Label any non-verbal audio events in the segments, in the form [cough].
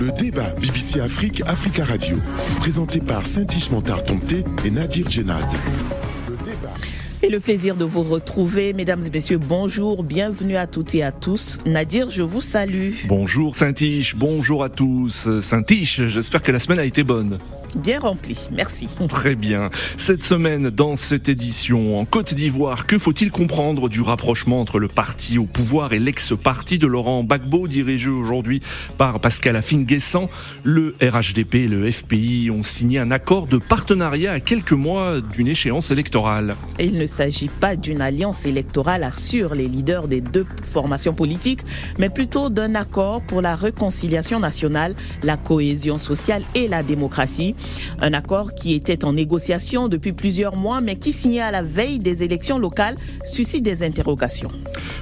Le débat BBC Afrique, Africa Radio, présenté par Saint-Ish Montar-Tomté et Nadir Djenad. Et le plaisir de vous retrouver, mesdames et messieurs. Bonjour, bienvenue à toutes et à tous. Nadir, je vous salue. Bonjour Saint-Ish, bonjour à tous. Saint-Ish, j'espère que la semaine a été bonne bien rempli. Merci. [laughs] Très bien. Cette semaine, dans cette édition, en Côte d'Ivoire, que faut-il comprendre du rapprochement entre le parti au pouvoir et l'ex-parti de Laurent Gbagbo, dirigé aujourd'hui par Pascal Afin-Guessant Le RHDP et le FPI ont signé un accord de partenariat à quelques mois d'une échéance électorale. Et il ne s'agit pas d'une alliance électorale, assurent les leaders des deux formations politiques, mais plutôt d'un accord pour la réconciliation nationale, la cohésion sociale et la démocratie. Un accord qui était en négociation depuis plusieurs mois, mais qui, signé à la veille des élections locales, suscite des interrogations.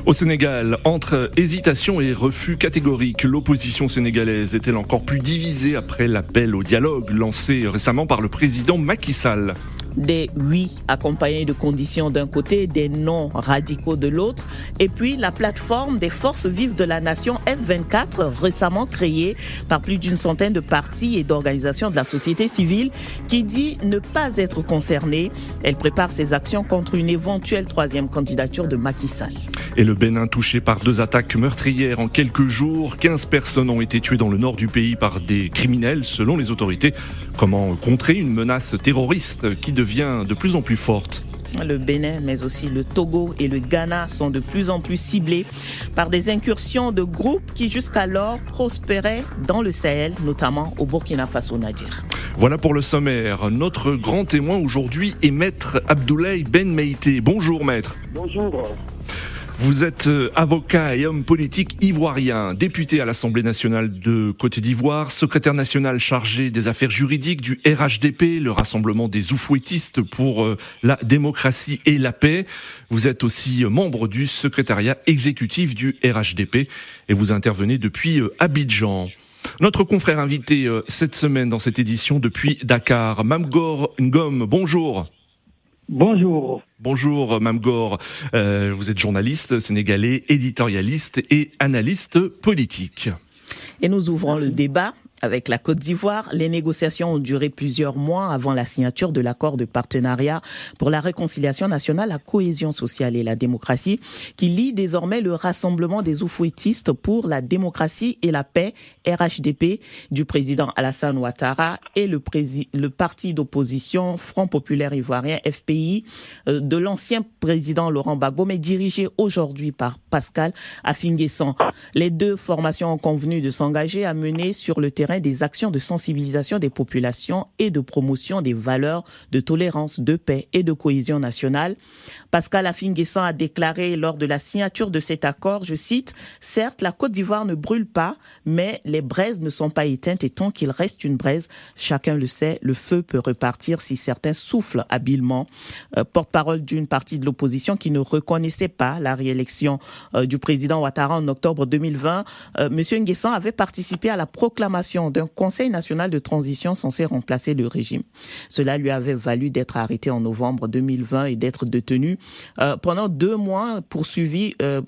Au Sénégal, entre hésitation et refus catégorique, l'opposition sénégalaise est-elle encore plus divisée après l'appel au dialogue lancé récemment par le président Macky Sall? Des oui accompagnés de conditions d'un côté, des non radicaux de l'autre, et puis la plateforme des forces vives de la nation F24, récemment créée par plus d'une centaine de partis et d'organisations de la société civile, qui dit ne pas être concernée. Elle prépare ses actions contre une éventuelle troisième candidature de Macky Sall. Et le Bénin touché par deux attaques meurtrières en quelques jours. 15 personnes ont été tuées dans le nord du pays par des criminels, selon les autorités. Comment contrer une menace terroriste qui devient de plus en plus forte le Bénin, mais aussi le Togo et le Ghana sont de plus en plus ciblés par des incursions de groupes qui jusqu'alors prospéraient dans le Sahel, notamment au Burkina Faso Nadir. Voilà pour le sommaire. Notre grand témoin aujourd'hui est Maître Abdoulaye Ben Meïté. Bonjour Maître. Bonjour. Vous êtes euh, avocat et homme politique ivoirien, député à l'Assemblée nationale de Côte d'Ivoire, secrétaire national chargé des affaires juridiques du RHDP, le rassemblement des oufouettistes pour euh, la démocratie et la paix. Vous êtes aussi membre du secrétariat exécutif du RHDP et vous intervenez depuis euh, Abidjan. Notre confrère invité cette semaine dans cette édition depuis Dakar, Mamgor Ngom, bonjour. Bonjour. Bonjour Mamgor, euh, vous êtes journaliste sénégalais, éditorialiste et analyste politique. Et nous ouvrons le débat avec la Côte d'Ivoire, les négociations ont duré plusieurs mois avant la signature de l'accord de partenariat pour la réconciliation nationale, la cohésion sociale et la démocratie, qui lie désormais le rassemblement des oufouettistes pour la démocratie et la paix, RHDP, du président Alassane Ouattara et le, parti d'opposition Front populaire ivoirien, FPI, euh, de l'ancien président Laurent Gbagbo, mais dirigé aujourd'hui par Pascal Affinguessan. Les deux formations ont convenu de s'engager à mener sur le terrain des actions de sensibilisation des populations et de promotion des valeurs de tolérance, de paix et de cohésion nationale. Pascal Affinguessan a déclaré lors de la signature de cet accord, je cite, Certes, la Côte d'Ivoire ne brûle pas, mais les braises ne sont pas éteintes et tant qu'il reste une braise, chacun le sait, le feu peut repartir si certains soufflent habilement. Euh, porte-parole d'une partie de l'opposition qui ne reconnaissait pas la réélection euh, du président Ouattara en octobre 2020, euh, M. Nguessan avait participé à la proclamation d'un Conseil national de transition censé remplacer le régime. Cela lui avait valu d'être arrêté en novembre 2020 et d'être détenu euh, pendant deux mois, poursuivi euh,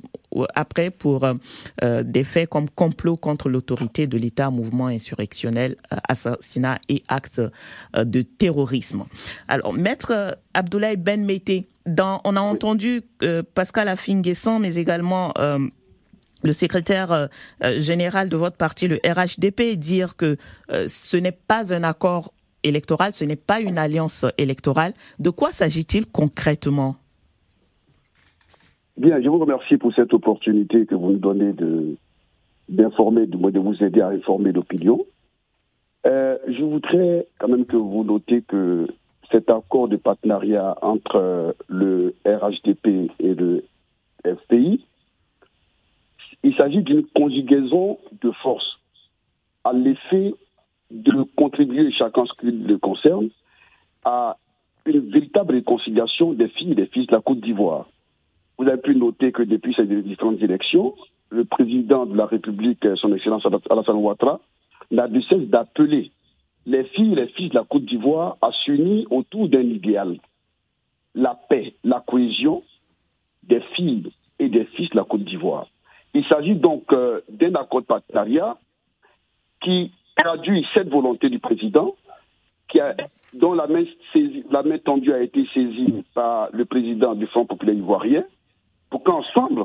après pour euh, des faits comme complot contre l'autorité de l'État, mouvement insurrectionnel, assassinat et actes de terrorisme. Alors, maître Abdoulaye Ben dans, on a entendu Pascal Affinguesson, mais également le secrétaire euh, euh, général de votre parti, le RHDP, dire que euh, ce n'est pas un accord électoral, ce n'est pas une alliance électorale. De quoi s'agit-il concrètement? Bien, je vous remercie pour cette opportunité que vous nous donnez d'informer, de, de, vous aider à informer l'opinion. je voudrais quand même que vous notez que cet accord de partenariat entre le RHDP et le FPI il s'agit d'une conjugaison de forces à l'effet de contribuer, chacun ce qui le concerne, à une véritable réconciliation des filles et des fils de la Côte d'Ivoire. Vous avez pu noter que depuis ces différentes élections, le président de la République, son Excellence Alassane Ouattara, n'a de cesse d'appeler les filles et les fils de la Côte d'Ivoire à s'unir autour d'un idéal. La paix, la cohésion des filles et des fils de la Côte d'Ivoire. Il s'agit donc euh, d'un accord de partenariat qui traduit cette volonté du président, qui a, dont la main, la main tendue a été saisie par le président du Front populaire ivoirien, pour qu'ensemble,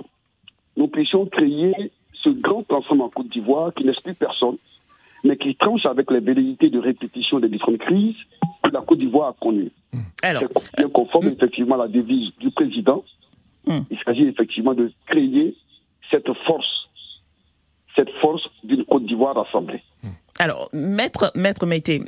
nous puissions créer ce grand ensemble en Côte d'Ivoire qui n'exclut personne, mais qui tranche avec les velléités de répétition des différentes crises que la Côte d'Ivoire a connues. Alors, bien conforme effectivement à la devise du président. Hmm. Il s'agit effectivement de créer cette force, cette force d'une Côte d'Ivoire rassemblée. Alors, maître, maître Mété,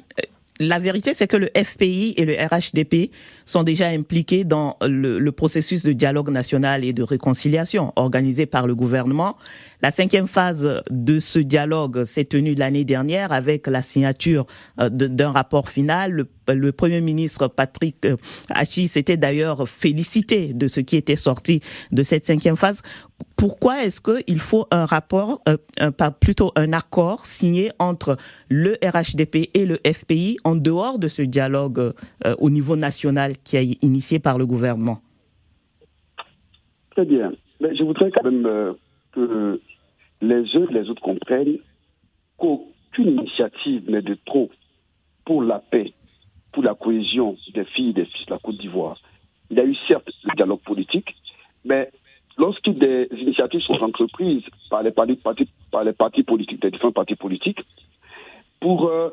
la vérité, c'est que le FPI et le RHDP sont déjà impliqués dans le, processus de dialogue national et de réconciliation organisé par le gouvernement. La cinquième phase de ce dialogue s'est tenue l'année dernière avec la signature euh, d'un rapport final. Le, Premier ministre Patrick euh, Hachi s'était d'ailleurs félicité de ce qui était sorti de cette cinquième phase pourquoi est-ce qu'il faut un rapport, euh, plutôt un accord signé entre le RHDP et le FPI en dehors de ce dialogue au niveau national qui est initié par le gouvernement? Très bien. Je voudrais quand même les uns et les autres comprennent qu'aucune initiative n'est de trop pour la paix, pour la cohésion des filles et des fils de la Côte d'Ivoire. Il y a eu certes le dialogue politique, mais lorsque des initiatives sont entreprises par les partis, par les politiques, des différents partis politiques, pour euh,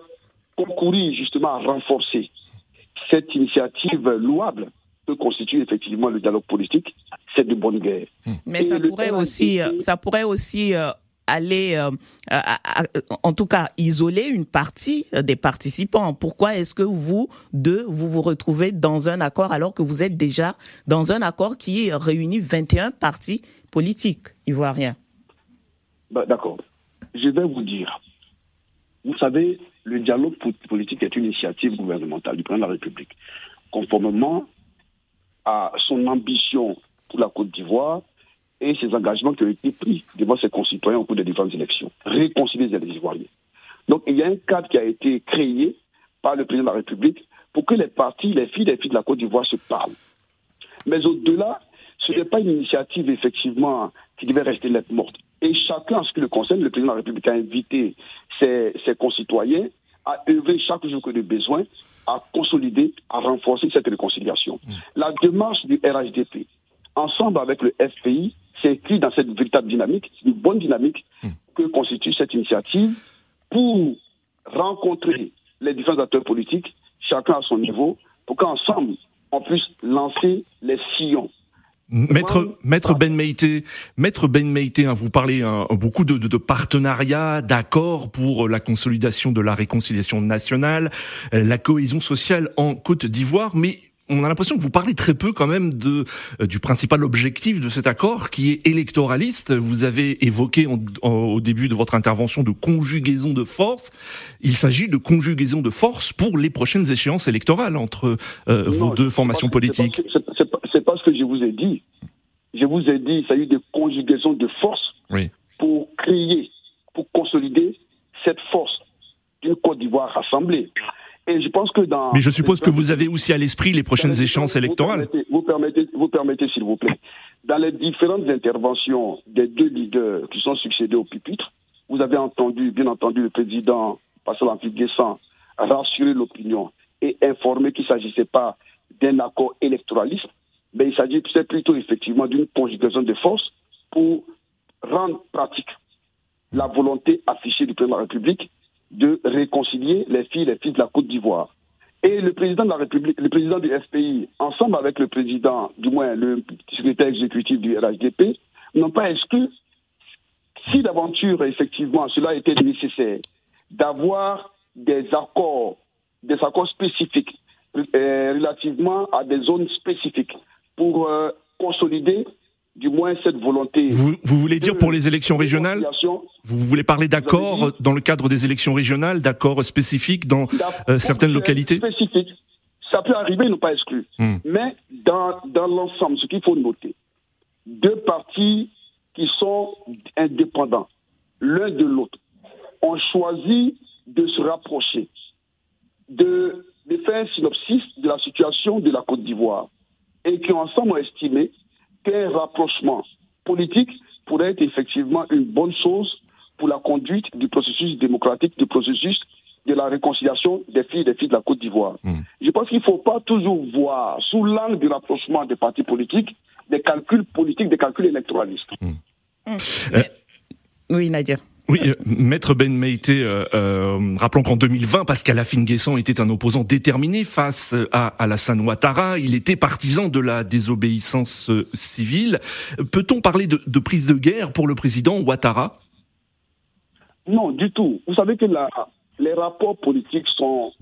concourir justement à renforcer cette initiative louable que constitue effectivement le dialogue politique, c'est de bonne guerre. Mais ça pourrait, aussi, euh, ça pourrait aussi euh, aller, euh, en tout cas, isoler une partie euh, des participants. Pourquoi est-ce que vous deux, vous vous retrouvez dans un accord alors que vous êtes déjà dans un accord qui réunit 21 partis politiques ivoiriens? Bah, D'accord. Je vais vous dire. Vous savez, le dialogue politique est une initiative gouvernementale du président de la République. Conformément à son ambition pour la Côte d'Ivoire, et ses engagements qui ont été pris devant ses concitoyens au cours des différentes élections. Réconcilier les Ivoiriens. Donc il y a un cadre qui a été créé par le président de la République pour que les partis, les filles, les filles de la Côte d'Ivoire se parlent. Mais au-delà, ce n'est pas une initiative effectivement qui devait rester lettre morte. Et chacun, en ce qui le concerne, le président de la République a invité ses, ses concitoyens à œuvrer chaque jour que de besoin à consolider, à renforcer cette réconciliation. Mmh. La démarche du RHDP, ensemble avec le FPI, écrit dans cette véritable dynamique, une bonne dynamique hmm. que constitue cette initiative pour rencontrer les différents acteurs politiques, chacun à son niveau, pour qu'ensemble, on puisse lancer les sillons Maître, Maître Ben Meïté, Maître Ben Meïté, hein, vous parlez hein, beaucoup de, de, de partenariats, d'accords pour la consolidation de la réconciliation nationale, la cohésion sociale en Côte d'Ivoire, mais on a l'impression que vous parlez très peu quand même de, euh, du principal objectif de cet accord qui est électoraliste. Vous avez évoqué au début de votre intervention de conjugaison de force. Il s'agit de conjugaison de force pour les prochaines échéances électorales entre euh, vos deux formations politiques. C'est ce que je vous ai dit. Je vous ai dit, il s'agit de conjugaison de force pour créer, pour consolider cette force d'une Côte d'Ivoire rassemblée je pense que dans. Mais je suppose que vous avez aussi à l'esprit les prochaines échéances électorales. Vous permettez, vous permettez, s'il vous plaît. Dans les différentes interventions des deux leaders qui sont succédés au pupitre, vous avez entendu, bien entendu, le président Pascal Guessant rassurer l'opinion et informer qu'il ne s'agissait pas d'un accord électoraliste, mais il s'agissait plutôt effectivement d'une conjugaison de forces pour rendre pratique la volonté affichée du président de la République de réconcilier les filles et les fils de la Côte d'Ivoire. Et le président de la République, le président du FPI, ensemble avec le président, du moins le secrétaire exécutif du RHDP, n'ont pas exclu, si d'aventure, effectivement, cela était nécessaire, d'avoir des accords, des accords spécifiques euh, relativement à des zones spécifiques pour euh, consolider du moins cette volonté. Vous, voulez dire pour les élections régionales Vous voulez parler d'accords dans le cadre des élections régionales, d'accords spécifiques dans euh, certaines localités Spécifiques. Ça peut arriver, non pas exclu. Hmm. Mais dans, dans l'ensemble, ce qu'il faut noter, deux partis qui sont indépendants, l'un de l'autre, ont choisi de se rapprocher, de, de faire un synopsis de la situation de la Côte d'Ivoire et qui ensemble ont estimé qu'un rapprochement politique pourrait être effectivement une bonne chose pour la conduite du processus démocratique, du processus de la réconciliation des filles et des filles de la Côte d'Ivoire. Hmm. Je pense qu'il ne faut pas toujours voir, sous l'angle du rapprochement des partis politiques, des calculs politiques, des calculs électoralistes. Hmm. Euh, oui, Nadia. Oui, euh, Maître Ben Meïté, euh, rappelons qu'en 2020, Pascal Affinguessan était un opposant déterminé face à Alassane Ouattara. Il était partisan de la désobéissance civile. Peut-on parler de, prise de guerre pour le président Ouattara? Non, du tout. Vous savez que les rapports politiques sont,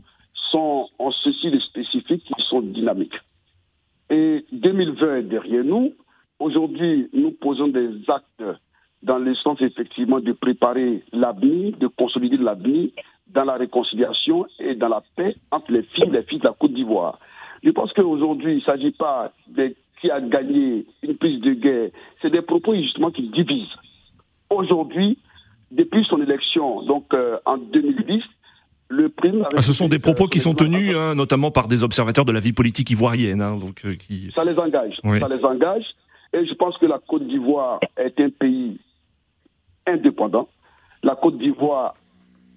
en ceci de spécifique, ils sont dynamiques. Et 2020 est derrière nous. Aujourd'hui, nous posons des actes dans le sens effectivement de préparer l'avenir, de consolider l'avenir dans la réconciliation et dans la paix entre les filles et les filles de la Côte d'Ivoire. Je pense qu'aujourd'hui, il ne s'agit pas de qui a gagné une prise de guerre. C'est des propos justement qui divisent. Aujourd'hui, depuis son élection, donc euh, en 2010, le prime. Ah, ce sont des propos qui sont tenus, hein, notamment par des observateurs de la vie politique ivoirienne. Hein, donc, euh, qui... Ça les engage. Ça les engage. Et je pense que la Côte d'Ivoire est un pays indépendant. La Côte d'Ivoire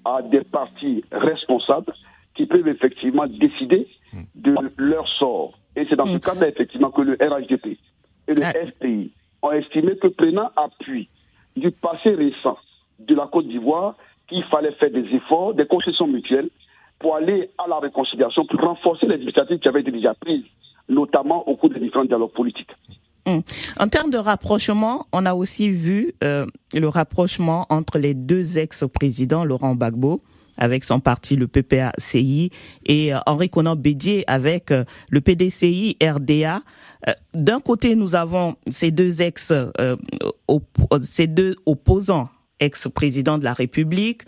a des partis responsables qui peuvent effectivement décider de leur sort. Et c'est dans ce mm. cadre-là, effectivement, que le RHDP et le FPI ont estimé que prenant appui du passé récent de la Côte d'Ivoire, qu'il fallait faire des efforts, des concessions mutuelles pour aller à la réconciliation, pour renforcer les initiatives qui avaient été déjà prises, notamment au cours des différents dialogues politiques. Hum. En termes de rapprochement, on a aussi vu euh, le rapprochement entre les deux ex-présidents, Laurent Gbagbo avec son parti, le PPACI, et euh, Henri Conan Bédier avec euh, le PDCI RDA. D'un côté, nous avons ces deux ex, ces deux opposants ex-président de la République,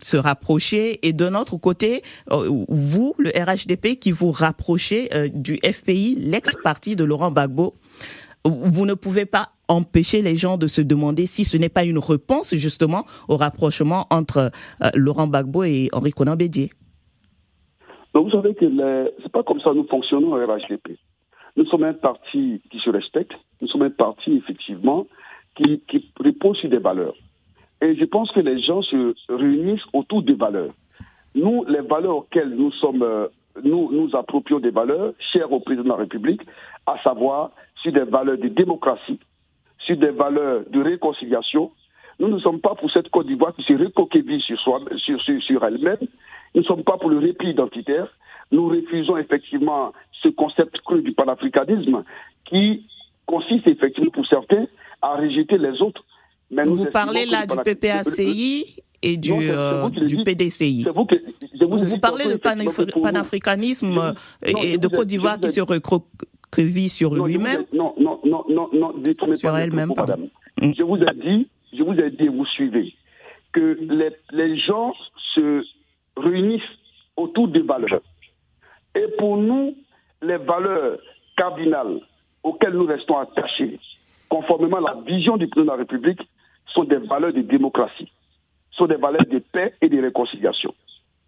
se rapprocher et de notre côté, euh, vous, le RHDP, qui vous rapprochez euh, du FPI, l'ex-parti de Laurent Gbagbo, vous ne pouvez pas empêcher les gens de se demander si ce n'est pas une réponse justement au rapprochement entre Laurent Gbagbo et Henri Conan Bédier. vous savez que c'est pas comme ça nous fonctionnons au RHDP. Nous sommes un parti qui se respecte, nous sommes un parti effectivement qui, qui repose sur des valeurs. Et je pense que les gens se réunissent autour des valeurs. Nous, les valeurs auxquelles nous sommes, euh, nous nous approprions des valeurs chères au président de la République, à savoir sur des valeurs de démocratie, sur des valeurs de réconciliation. Nous ne sommes pas pour cette Côte d'Ivoire qui se recoqueville sur, sur, sur, elle-même. Nous ne sommes pas pour le répit identitaire. Nous refusons effectivement ce concept cru du panafricanisme qui consiste effectivement pour certains à rejeter les autres vous parlez là du PPACI et du, euh, du PDCI. Vous, parlez de panafricanisme et de Côte d'Ivoire qui se recroqueville sur lui-même Non, non, non, non, non, sur elle-même, madame. Mm. Je vous ai dit, je vous ai dit, vous suivez, que les, les gens se réunissent autour des valeurs. Et pour nous, les valeurs cardinales auxquelles nous restons attachés, conformément à la vision du président de la République, sont des valeurs de démocratie, sont des valeurs de paix et de réconciliation.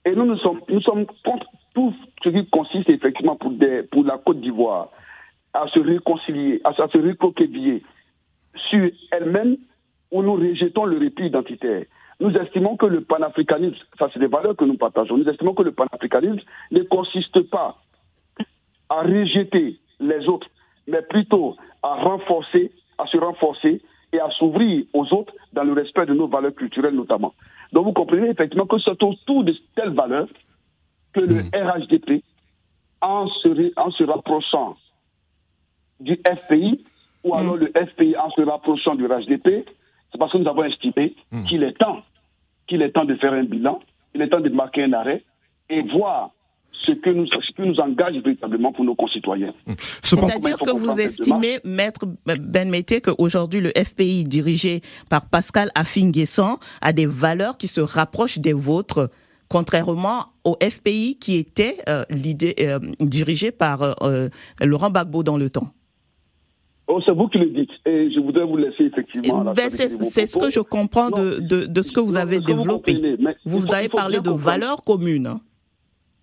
Et nous, nous sommes, contre tout ce qui consiste effectivement pour, la Côte d'Ivoire à se réconcilier, à, se recoqueviller sur elle-même où nous rejetons le répit identitaire. Nous estimons que le panafricanisme, ça c'est des valeurs que nous partageons, nous estimons que le panafricanisme ne consiste pas à rejeter les autres, mais plutôt à renforcer, à se renforcer et à s'ouvrir aux autres dans le respect de nos valeurs culturelles notamment. Donc vous comprenez effectivement que c'est autour de telles valeurs que le hmm. RHDP, en se, en se rapprochant du FPI, ou hmm. alors le FPI en se rapprochant du RHDP, c'est parce que nous avons estimé hmm. qu'il est temps, qu'il est temps de faire un bilan, il est temps de marquer un arrêt et voir ce que nous, ce qui nous engage véritablement pour nos concitoyens. Mmh. C'est-à-dire que vous estimez, Maître Ben Mété, qu'aujourd'hui le FPI dirigé par Pascal Affinguessan a des valeurs qui se rapprochent des vôtres contrairement au FPI qui était euh, euh, dirigé par euh, Laurent Gbagbo dans le temps? Oh, c'est vous qui le dites. Et je voudrais vous laisser effectivement. Ben, c'est ce que je comprends de, de, de, ce que vous avez développé. Vous, vous avez parlé de valeurs communes.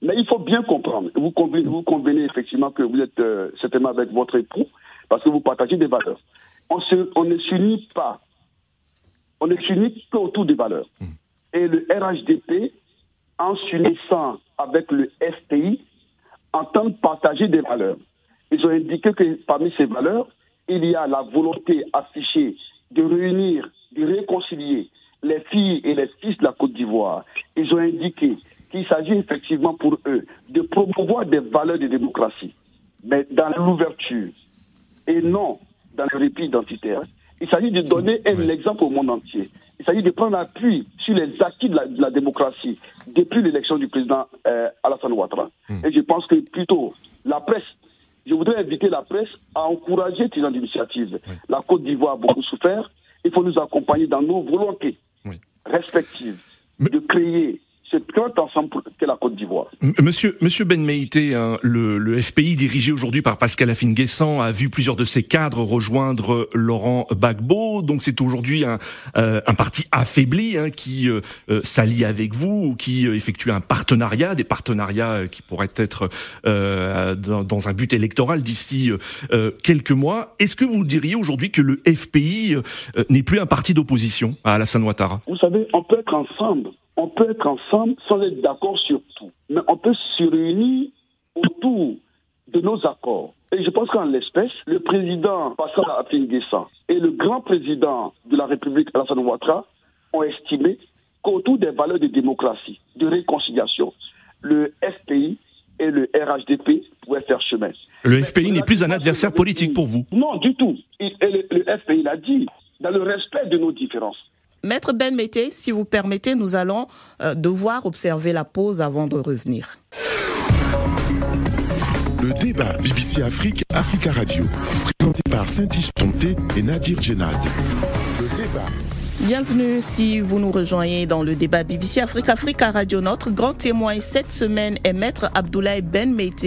Mais il faut bien comprendre. Vous convenez, vous convenez effectivement que vous êtes euh, certainement avec votre époux parce que vous partagez des valeurs. On, se, on ne s'unit pas. On ne s'unit qu'autour des valeurs. Hmm. et le RHDP, en s'unissant avec le FPI, entendent partager des valeurs. Ils ont indiqué que parmi ces valeurs, il y a la volonté affichée de réunir, de réconcilier les filles et les fils de la Côte d'Ivoire. Ils ont indiqué qu'il s'agit effectivement pour eux de promouvoir des valeurs de démocratie, mais dans l'ouverture et non dans le répit identitaire. Il s'agit de donner un exemple au monde entier. Il s'agit de prendre appui sur les acquis de la, démocratie depuis l'élection du président euh, Alassane Ouattara. Hmm. Et je pense que plutôt la presse, je voudrais inviter la presse à encourager ces initiatives. La Côte d'Ivoire a beaucoup souffert. Il faut nous accompagner dans nos volontés respectives de créer c'est ensemble que la Côte d'Ivoire. Monsieur, Monsieur Ben Meïté, hein, le, FPI dirigé aujourd'hui par Pascal Afine-Guessant a vu plusieurs de ses cadres rejoindre Laurent Gbagbo. Donc c'est aujourd'hui un, euh, un parti affaibli hein, qui euh, euh, s'allie avec vous ou qui effectue un partenariat, des partenariats qui pourraient être dans, dans, un but électoral d'ici quelques mois. Est-ce que vous diriez aujourd'hui que le FPI n'est plus un parti d'opposition à Alassane Ouattara? Vous savez, on peut être ensemble on peut être ensemble sans être d'accord sur tout, mais on peut se réunir autour de nos accords. Et je pense qu'en l'espèce, le président Pascal Afin et le grand président de la République, Alassane Ouattara, ont estimé qu'autour des valeurs de démocratie, de réconciliation, le FPI et le RHDP pouvaient faire chemin. Le FPI n'est plus un adversaire politique pour vous? Non, du tout. Et le, le FPI l'a dit, dans le respect de nos différences. Maître Ben Mété, si vous permettez, nous allons euh, devoir observer la pause avant de revenir. Le débat BBC Afrique, Africa Radio, présenté par Saint-Ish et Nadir Djenad. Le débat Bienvenue si vous nous rejoignez dans le débat BBC Afrique Africa Radio. Notre grand témoin cette semaine est Maître Abdoulaye Ben Meite,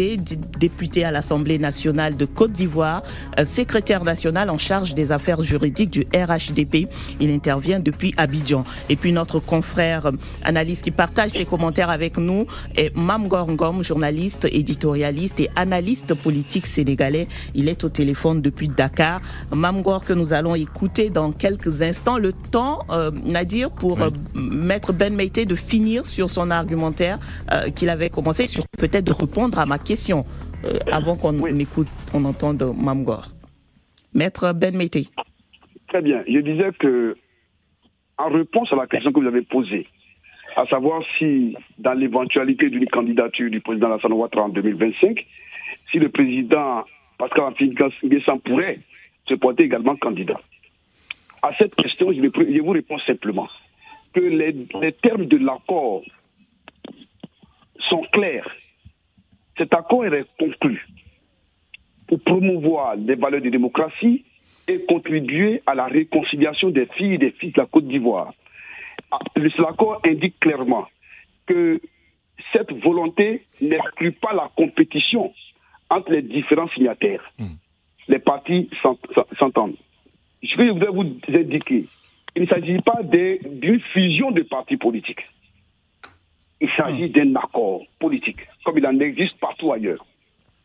député à l'Assemblée nationale de Côte d'Ivoire, euh, secrétaire national en charge des affaires juridiques du RHDP. Il intervient depuis Abidjan. Et puis notre confrère euh, analyste qui partage ses commentaires avec nous est Mam Gorngom, journaliste, éditorialiste et analyste politique sénégalais. Il est au téléphone depuis Dakar. Mam Gor que nous allons écouter dans quelques instants. Le euh, Nadir, pour euh, mettre Ben Meite de finir sur son argumentaire euh, qu'il avait commencé, sur peut-être de répondre à ma question avant qu'on écoute, qu'on entende Mamgor. Maître Ben Meite. Très bien. Je disais que, en réponse à la question que vous avez posée, à savoir si, dans l'éventualité d'une candidature du président Alassane Ouattara en 2025, si le président Pascal Antoine Guessan pourrait se porter également candidat. À cette question, je, vous réponds simplement que les, termes de l'accord sont clairs. Cet accord est conclu pour promouvoir les valeurs de démocratie et contribuer à la réconciliation des filles et des fils de la Côte d'Ivoire. Ah, l'accord indique clairement que cette volonté n'exclut pas la compétition entre les différents signataires. Hmm. Les partis s'entendent je vais vous indiquer, il ne s'agit pas d'une fusion de partis politiques. Il s'agit d'un accord politique, comme il en existe partout ailleurs.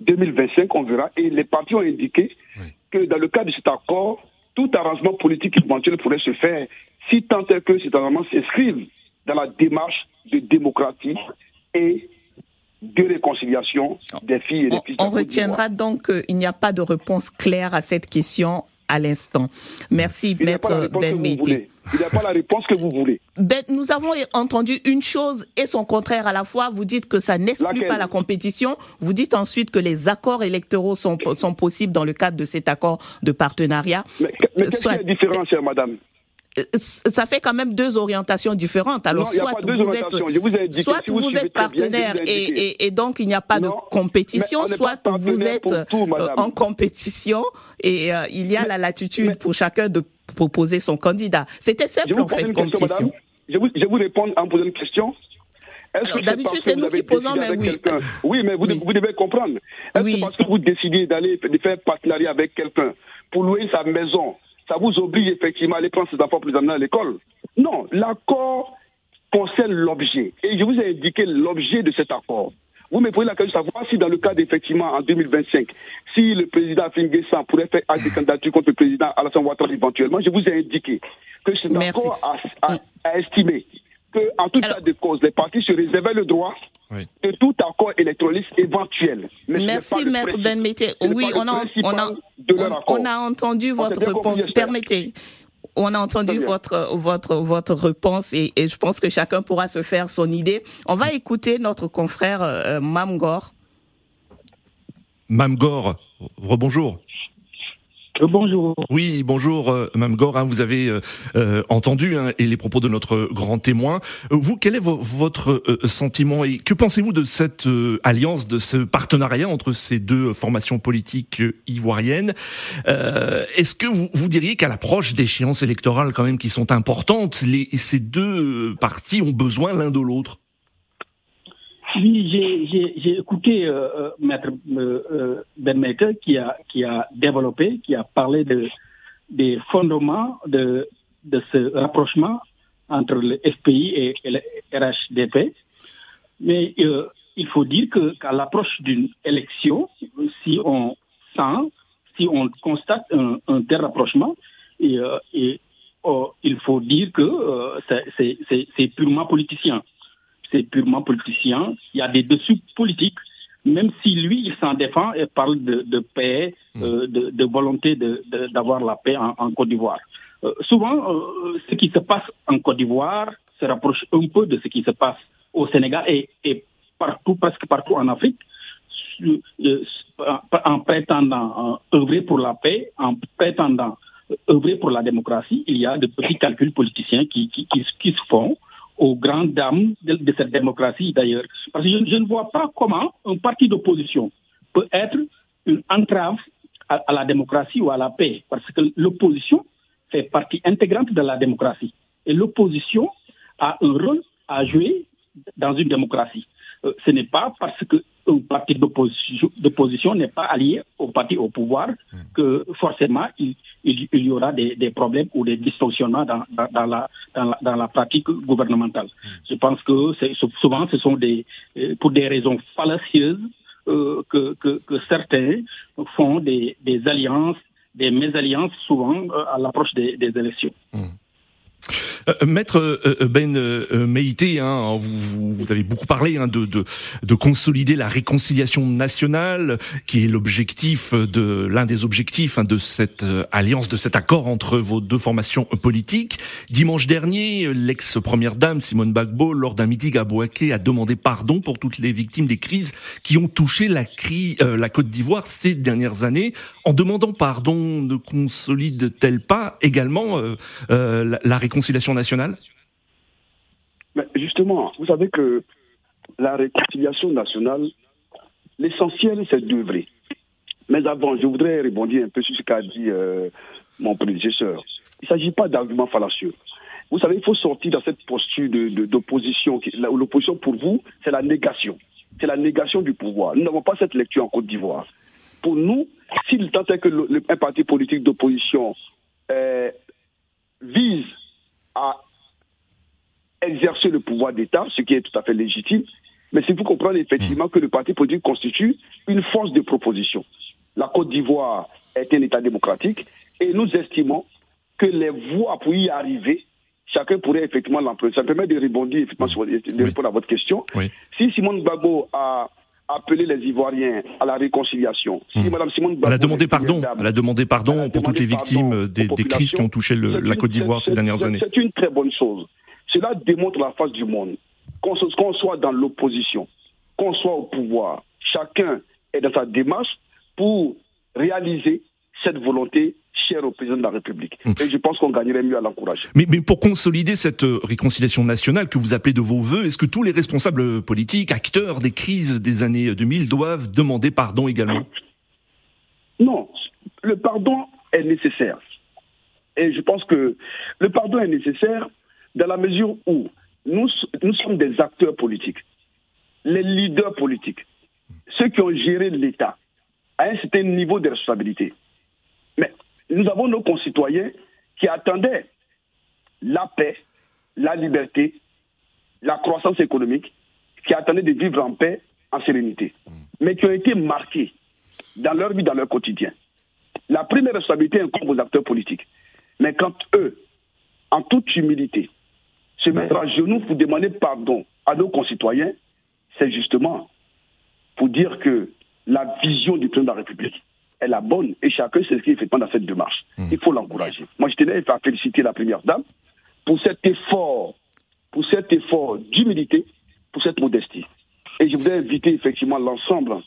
2025, on verra. Et les partis ont indiqué que dans le cadre de cet accord, tout arrangement politique éventuel pourrait se faire si tant est que cet arrangement s'inscrive dans la démarche de démocratie et de réconciliation des filles et des filles. On, on retiendra donc qu'il n'y a pas de réponse claire à cette question à l'instant. Merci, Maître Ben Mété. Il n'y a pas la réponse que vous voulez. [laughs] Ben, nous avons entendu une chose et son contraire à la fois. Vous dites que ça n'exclut pas la compétition. Vous dites ensuite que les accords électoraux sont, sont possibles dans le cadre de cet accord de partenariat. Mais, qu'est-ce qui est différent, chère madame? euh, ça fait quand même deux orientations différentes. Alors, soit, vous êtes, soit vous, êtes partenaire et, donc il n'y a pas de compétition, soit vous êtes euh, en compétition et euh, il y a la latitude pour chacun de proposer son candidat. C'était simple en fait comme question. Je vous, je vous réponds en posant une question. D'habitude, c'est nous qui posons, mais oui. Oui, mais vous, vous devez comprendre. Est-ce que parce que vous décidez d'aller faire partenariat avec quelqu'un pour louer sa maison, ça vous oblige effectivement à aller prendre ses enfants pour les amener à l'école. Non, l'accord concerne l'objet. Et je vous ai indiqué l'objet de cet accord. Vous me posez la question de savoir si dans le cas d'effectivement en 2025, si le président Finguessan pourrait faire acte de candidature contre le président Alassane Ouattara éventuellement, je vous ai indiqué que cet accord a, a estimé qu'à en tout cas de cause, les partis se réservaient le droit de tout accord électronique éventuel. Merci, Maître Ben Oui, on a, on, a, on, a, entendu votre réponse. Permettez on a entendu votre, votre, votre réponse et, je pense que chacun pourra se faire son idée. On va écouter notre confrère euh, Mamgor. Mamgor, rebonjour. Euh. Oui, bonjour, euh, Mme Gore. Hein, vous avez euh, entendu hein, les propos de notre grand témoin. Vous, quel est votre sentiment et que pensez-vous de cette alliance, de ce partenariat entre ces deux formations politiques ivoiriennes? Est-ce que vous, vous diriez qu'à l'approche d'échéances électorales quand même qui sont importantes, les, ces deux partis ont besoin l'un de l'autre? Oui, j'ai écouté euh, euh Maître euh, euh qui a, qui a développé, qui a parlé de, des fondements de, de ce rapprochement entre le FPI et, le RHDP. Mais euh, il faut dire qu'à l'approche d'une élection, si on sent, si on constate un, un tel rapprochement, et, et oh, il faut dire que c'est purement politicien c'est purement politicien. Il y a des dessous politiques, même si lui, il s'en défend et parle de, paix, hmm. euh, de, volonté d'avoir la paix en, Côte d'Ivoire. Euh, souvent, euh, ce qui se passe en Côte d'Ivoire se rapproche un peu de ce qui se passe au Sénégal et, partout, presque partout en Afrique, en prétendant œuvrer pour la paix, en prétendant œuvrer pour la démocratie, il y a de petits calculs politiciens qui, qui, qui se font aux grandes dames de, cette démocratie d'ailleurs. Parce que je, ne vois pas comment un parti d'opposition peut être une entrave à, la démocratie ou à la paix. Parce que l'opposition fait partie intégrante de la démocratie. Et l'opposition a un rôle à jouer dans une démocratie. Euh, ce n'est pas parce que un parti d'opposition n'est pas allié au parti au pouvoir hmm. que forcément il, y aura des, problèmes ou des dysfonctionnements dans, la, dans, la, pratique gouvernementale. Hmm. Je pense que souvent ce sont des, euh, pour des raisons fallacieuses euh, que, certains font des, alliances, des mésalliances souvent à l'approche des, élections. Hmm. Euh, Maître euh, euh, Ben Meïté, hein, vous, vous, avez beaucoup parlé hein, de, de, de, consolider la réconciliation nationale, qui est l'objectif de l'un des objectifs hein, de cette alliance, de cet accord entre vos deux formations politiques. Dimanche dernier, l'ex-première dame Simone Bagbo, lors d'un meeting à Boaké, a demandé pardon pour toutes les victimes des crises qui ont touché la, la Côte d'Ivoire ces dernières années. En demandant pardon, ne consolide-t-elle pas également la, la réconciliation nationale Mais Justement, vous savez que la réconciliation nationale, l'essentiel, c'est d'œuvrer. Mais avant, je voudrais répondre un peu sur ce qu'a dit euh, mon prédécesseur. Il ne s'agit pas d'arguments fallacieux. Vous savez, il faut sortir dans cette posture d'opposition. L'opposition, pour vous, c'est la négation. C'est la négation du pouvoir. Nous n'avons pas cette lecture en Côte d'Ivoire. Pour nous, s'il tant est que le, un parti politique d'opposition euh, vise à exercer le pouvoir d'État, ce qui est tout à fait légitime, mais c'est vous comprendre effectivement que le parti politique constitue une force de proposition. La Côte d'Ivoire est un État démocratique et nous estimons que les voies pour y arriver, chacun pourrait effectivement l'employer. Ça permet de rebondir effectivement sur, de répondre à votre question. Si Simone Gbagbo a appeler les Ivoiriens à la réconciliation. Si hmm. Simone elle a demandé pardon. elle a demandé pardon pour toutes les victimes des, crises qui ont touché la Côte d'Ivoire ces dernières années. C'est une très bonne chose. Cela démontre la face du monde. Qu'on soit dans l'opposition, qu'on soit au pouvoir, chacun est dans sa démarche pour réaliser cette volonté chère au président de la République. Hum. Et je pense qu'on gagnerait mieux à l'encourager. Mais, mais, pour consolider cette euh, réconciliation nationale que vous appelez de vos voeux, est-ce que tous les responsables politiques, acteurs des crises des années 2000 doivent demander pardon également? Non, le pardon est nécessaire. Et je pense que le pardon est nécessaire dans la mesure où nous, nous sommes des acteurs politiques, les leaders politiques, ceux qui ont géré l'État à un certain niveau de responsabilité. Mais nous avons nos concitoyens qui attendaient la paix, la liberté, la croissance économique, qui attendaient de vivre en paix, en sérénité, mais qui ont été marqués dans leur vie, dans leur quotidien. La première responsabilité incombe aux acteurs politiques. Mais quand eux, en toute humilité, se mettre à genoux pour demander pardon à nos concitoyens, c'est justement pour dire que la vision du président de la République est la bonne et chacun s'inscrit effectivement dans cette démarche. Mmh. Il faut l'encourager. Moi, je tenais à féliciter la première dame pour cet effort, pour cet effort d'humilité, pour cette modestie. Et je voudrais inviter effectivement l'ensemble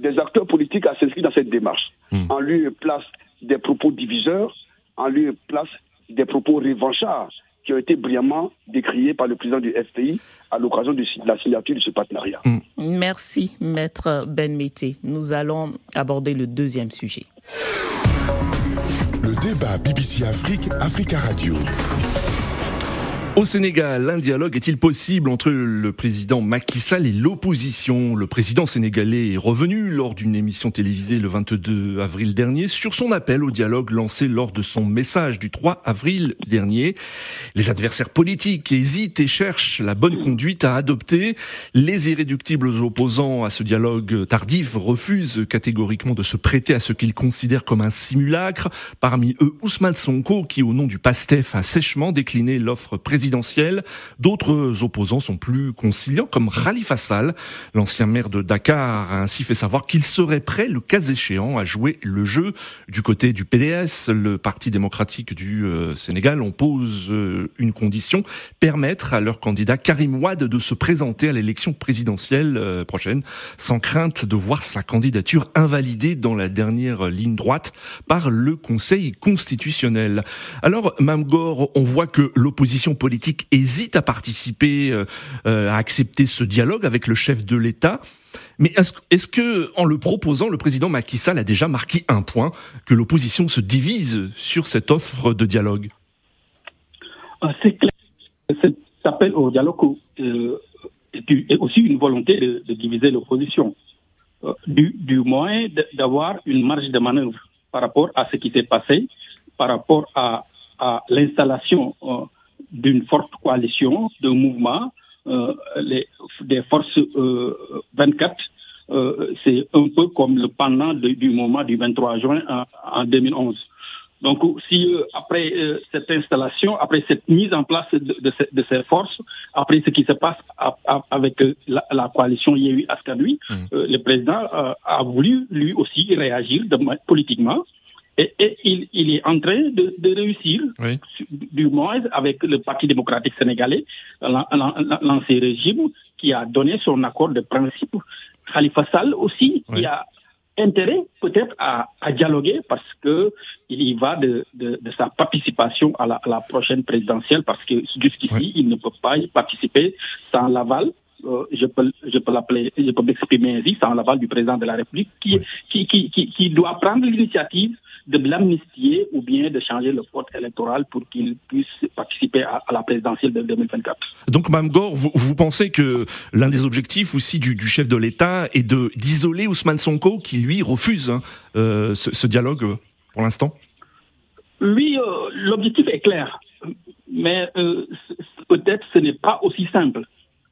des acteurs politiques à s'inscrire dans cette démarche, mmh. en lieu et place des propos diviseurs, en lieu et place des propos revanchards qui ont été brillamment décriés par le président du FPI à l'occasion de la signature de ce partenariat. Mm. Merci, maître Ben Mété. Nous allons aborder le deuxième sujet. Le débat BBC Afrique, Africa Radio. Au Sénégal, un dialogue est-il possible entre le président Macky Sall et l'opposition? Le président sénégalais est revenu lors d'une émission télévisée le 22 avril dernier sur son appel au dialogue lancé lors de son message du 3 avril dernier. Les adversaires politiques hésitent et cherchent la bonne conduite à adopter. Les irréductibles opposants à ce dialogue tardif refusent catégoriquement de se prêter à ce qu'ils considèrent comme un simulacre. Parmi eux, Ousmane Sonko, qui au nom du PASTEF a sèchement décliné l'offre présidentielle D'autres opposants sont plus conciliants, comme Khalifa Sall, l'ancien maire de Dakar, a ainsi fait savoir qu'il serait prêt, le cas échéant, à jouer le jeu. Du côté du PDS, le Parti démocratique du euh, Sénégal, on pose euh, une condition, permettre à leur candidat Karim Wade de se présenter à l'élection présidentielle euh, prochaine, sans crainte de voir sa candidature invalidée dans la dernière ligne droite par le Conseil constitutionnel. Alors, Mamgor, on voit que l'opposition politique hésite à participer, euh, euh, à accepter ce dialogue avec le chef de l'État. Mais est-ce que, en le proposant, le président Macky Sall a déjà marqué un point que l'opposition se divise sur cette offre de dialogue? Ah, C'est clair. Cet appel au dialogue euh, est aussi une volonté de, diviser l'opposition, du, du, moins d'avoir une marge de manœuvre par rapport à ce qui s'est passé, par rapport à, à l'installation d'une forte coalition de mouvements, euh, les, des forces euh, 24. Euh, c'est un peu comme le pendant du moment du 23 juin en, 2011. Donc, si euh, après euh, cette installation, après cette mise en place de, de, ces forces, après ce qui se passe avec la, la, coalition Yehui Askanui, mmh. le président a voulu lui aussi réagir de, politiquement et, il, il, est en train de, de réussir, du moins avec le Parti démocratique sénégalais, l'ancien régime, qui a donné son accord de principe. Khalifa Sall aussi, qui a intérêt peut-être à, à, dialoguer parce que il y va de, de, de sa participation à la, à la, prochaine présidentielle parce que jusqu'ici il ne peut pas y participer sans l'aval euh, je peux, je peux l'appeler, je peux m'exprimer ainsi, sans l'aval du président de la République, qui, qui, qui, qui, qui doit prendre l'initiative de l'amnistier ou bien de changer le code électoral pour qu'il puisse participer à, la présidentielle de 2024. Donc, Mme Gore, vous, vous pensez que l'un des objectifs aussi du, du chef de l'État est d'isoler Ousmane Sonko, qui lui refuse hein, euh, ce, ce, dialogue pour l'instant? Oui, euh, l'objectif est clair, mais euh, peut-être ce n'est pas aussi simple.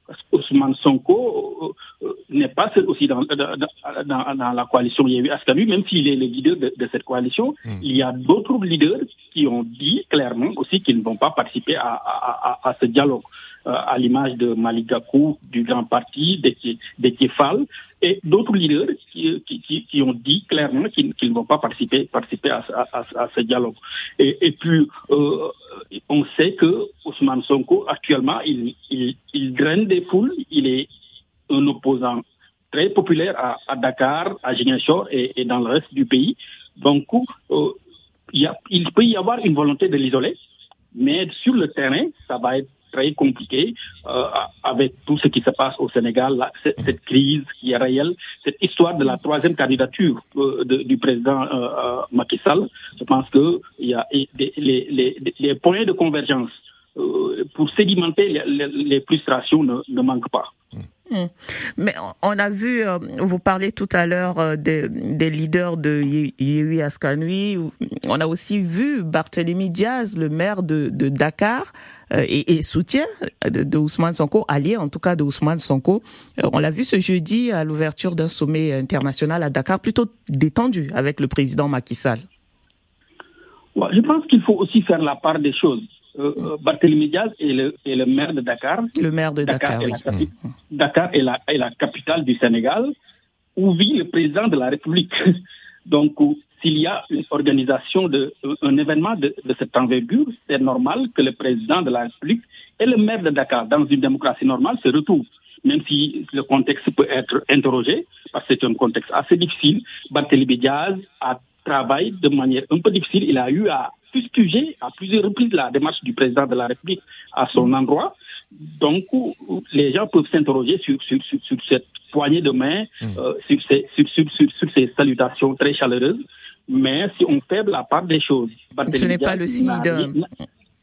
Parce qu'Ousmane Sonko euh, n'est pas aussi dans, dans, dans, la coalition Yéhu Askanu, même s'il est le leader de, de cette coalition, hmm. il y a d'autres leaders qui ont dit clairement aussi qu'ils ne vont pas participer à, à, à, à ce dialogue. Euh, à l'image de Malik Gakou, du Grand Parti, des Kefal, et d'autres leaders qui, qui, ont dit clairement qu'ils ne vont pas participer, participer à, ce dialogue. Et, et puis, euh, on sait que Ousmane Sonko, actuellement, il, il, il draine des foules, il est un opposant très populaire à, Dakar, à Ziguinchor et, dans le reste du pays. Donc, euh, il peut y avoir une volonté de l'isoler, mais sur le terrain, ça va être très compliqué euh, avec tout ce qui se passe au Sénégal, cette, crise qui est réelle, cette histoire de la troisième candidature euh, du président euh, Macky Sall. Je pense que il y a les, points de convergence pour sédimenter les, frustrations ne, ne manquent pas. Hmm. Mais on a vu, euh, vous parlez tout à l'heure euh, des, leaders de Yehui Askanui. On a aussi vu Barthélémy Diaz, le maire de, Dakar, euh, et, et, soutien de, de, Ousmane Sonko, allié en tout cas de Ousmane Sonko. on l'a vu ce jeudi à l'ouverture d'un sommet international à Dakar, plutôt détendu avec le président Macky Sall. je pense qu'il faut aussi faire la part des choses. Euh, Barthélémy Diaz est le, est le maire de Dakar. Le maire de Dakar, Dakar, oui. est, la, capi- Dakar est, la, est la capitale du Sénégal, où vit le président de la République. [laughs] Donc, où- s'il y a une organisation de un événement de, de cette envergure, c'est normal que le président de la République et le maire de Dakar, dans une démocratie normale, se retrouvent. Même si le contexte peut être interrogé, parce que c'est un contexte assez difficile, Barthélémy Diaz a travaillé de manière un peu difficile. Il a eu à fustiger à plusieurs reprises la démarche du président de la République à son endroit. Donc, les gens peuvent s'interroger sur, sur, sur, sur cette poignée de main, euh, sur, ces, sur, salutations très chaleureuses. Mais si on fait la part des choses, Ce n'est pas le signe de...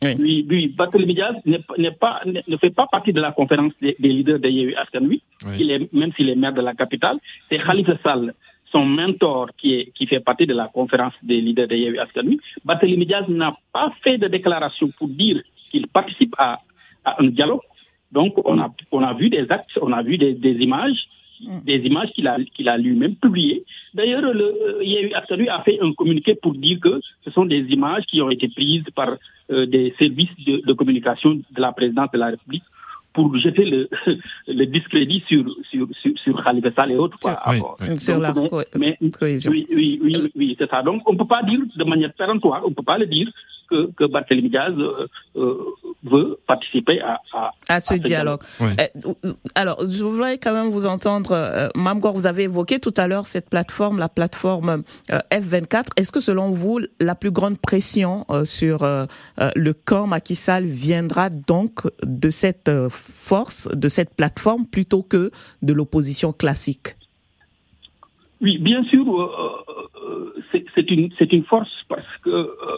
Oui. oui, oui, Barthélémy Diaz n'est pas- ne fait pas partie de la conférence des, des leaders de Yehu Askanui, Oui. Même s'il est maire de la capitale. C'est Khalifa Sall, son mentor, qui, est, qui fait partie de la conférence des leaders de Yehu Askanui. Barthélémy Diaz n'a pas fait de déclaration pour dire qu'il participe à, à un dialogue. Donc, on a, on a vu des actes, on a vu des, des images, des images qu'il a, qu'il a lui-même publiées. D'ailleurs, le euh, Yehu Askanui a fait un communiqué pour dire que ce sont des images qui ont été prises par euh, des services de, de communication de la présidence de la République pour jeter le, [laughs] le discrédit sur, sur, sur, sur Khalifa Sall et autres. Quoi, Oui. Sur la mais- co- mais- cohésion. oui, oui, oui, oui, c'est ça. Donc, on ne peut pas dire de manière péremptoire, on ne peut pas le dire que, que Barthélémy Diaz euh, euh, veut participer à, à, à ce dialogue. Euh, alors, je voudrais quand même vous entendre, euh, Mamgor, vous avez évoqué tout à l'heure cette plateforme, la plateforme euh, F24. Est-ce que selon vous, la plus grande pression euh, sur euh, euh, le camp Macky Sall viendra donc de cette euh, force, de cette plateforme, plutôt que de l'opposition classique. Oui, bien sûr, euh, euh, c'est une, c'est une force parce que euh,